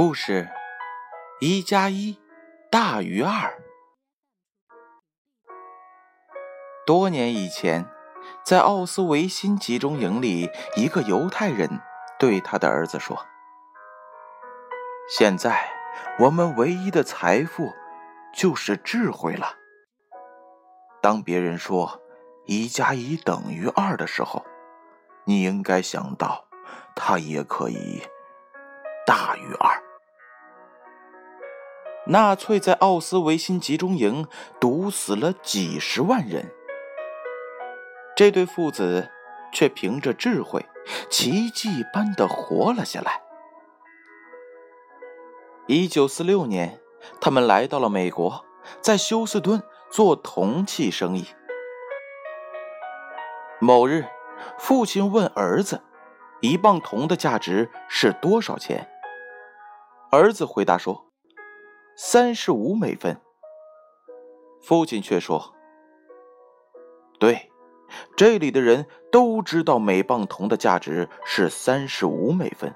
故事一加一大于二。多年以前，在奥斯维辛集中营里，一个犹太人对他的儿子说：“现在我们唯一的财富就是智慧了。当别人说一加一等于二的时候，你应该想到，它也可以。”大于二。纳粹在奥斯维辛集中营毒死了几十万人，这对父子却凭着智慧，奇迹般的活了下来。一九四六年，他们来到了美国，在休斯顿做铜器生意。某日，父亲问儿子：“一磅铜的价值是多少钱？”儿子回答说：“三十五美分。”父亲却说：“对，这里的人都知道每磅铜的价值是三十五美分，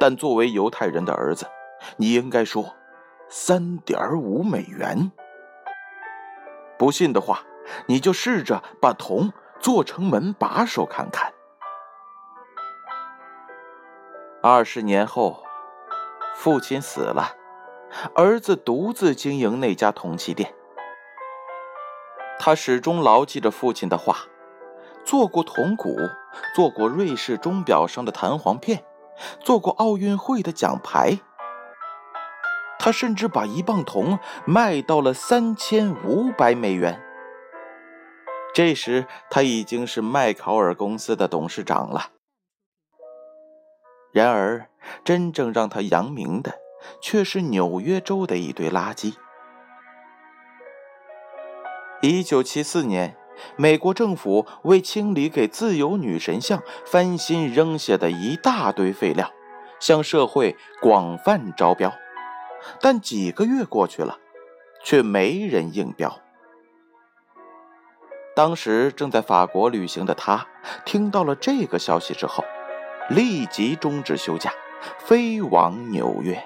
但作为犹太人的儿子，你应该说三点五美元。不信的话，你就试着把铜做成门把手看看。”二十年后。父亲死了，儿子独自经营那家铜器店。他始终牢记着父亲的话，做过铜鼓，做过瑞士钟表上的弹簧片，做过奥运会的奖牌。他甚至把一磅铜卖到了三千五百美元。这时他已经是麦考尔公司的董事长了。然而，真正让他扬名的，却是纽约州的一堆垃圾。一九七四年，美国政府为清理给自由女神像翻新扔下的一大堆废料，向社会广泛招标。但几个月过去了，却没人应标。当时正在法国旅行的他，听到了这个消息之后。立即终止休假，飞往纽约。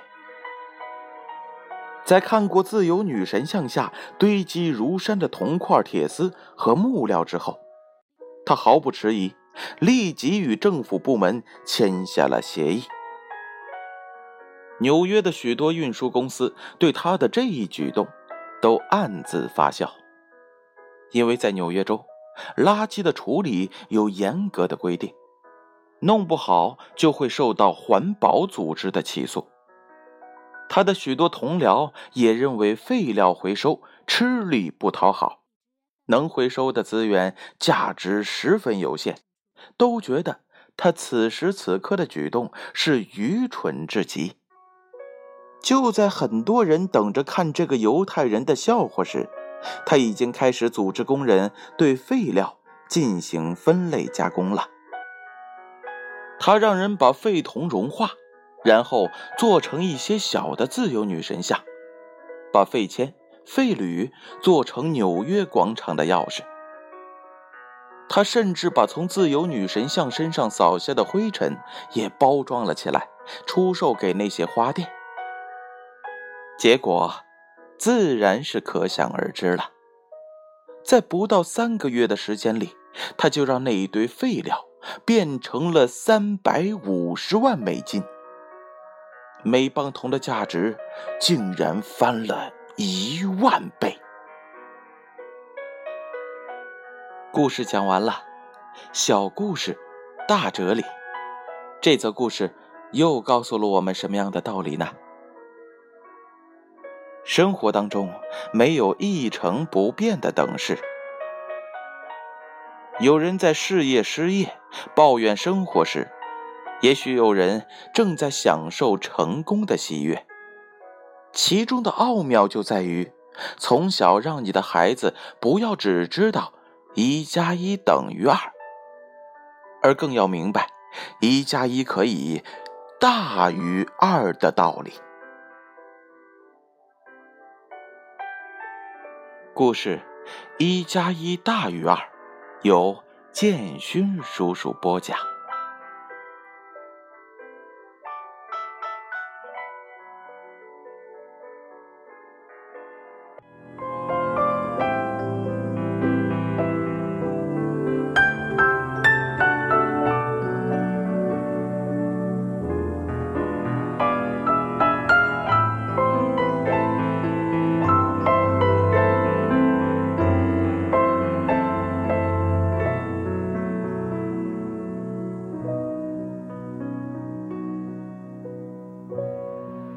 在看过自由女神像下堆积如山的铜块、铁丝和木料之后，他毫不迟疑，立即与政府部门签下了协议。纽约的许多运输公司对他的这一举动都暗自发笑，因为在纽约州，垃圾的处理有严格的规定。弄不好就会受到环保组织的起诉。他的许多同僚也认为废料回收吃力不讨好，能回收的资源价值十分有限，都觉得他此时此刻的举动是愚蠢至极。就在很多人等着看这个犹太人的笑话时，他已经开始组织工人对废料进行分类加工了。他让人把废铜融化，然后做成一些小的自由女神像，把废铅、废铝做成纽约广场的钥匙。他甚至把从自由女神像身上扫下的灰尘也包装了起来，出售给那些花店。结果，自然是可想而知了。在不到三个月的时间里，他就让那一堆废料。变成了三百五十万美金，每磅铜的价值竟然翻了一万倍。故事讲完了，小故事，大哲理。这则故事又告诉了我们什么样的道理呢？生活当中没有一成不变的等式。有人在事业失业、抱怨生活时，也许有人正在享受成功的喜悦。其中的奥妙就在于，从小让你的孩子不要只知道一加一等于二，而更要明白一加一可以大于二的道理。故事：一加一大于二。由建勋叔叔播讲。